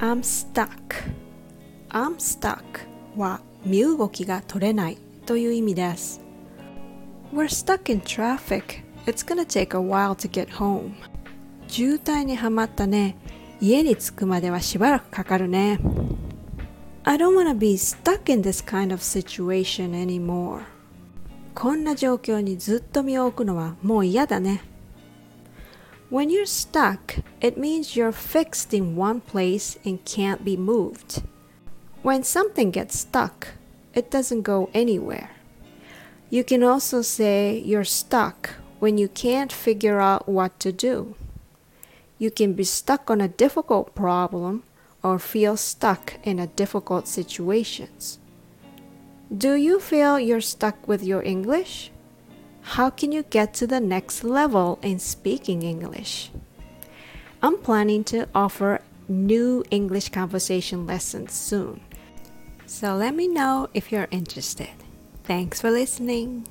I'm stuck I'm stuck は身動きが取れないという意味です We're stuck in traffic It's gonna take a while to get home 渋滞にはまったね家に着くまではしばらくかかるね I don't wanna be stuck in this kind of situation anymore こんな状況にずっと身を置くのはもう嫌だね When you're stuck, it means you're fixed in one place and can't be moved. When something gets stuck, it doesn't go anywhere. You can also say you're stuck when you can't figure out what to do. You can be stuck on a difficult problem or feel stuck in a difficult situations. Do you feel you're stuck with your English? How can you get to the next level in speaking English? I'm planning to offer new English conversation lessons soon. So let me know if you're interested. Thanks for listening.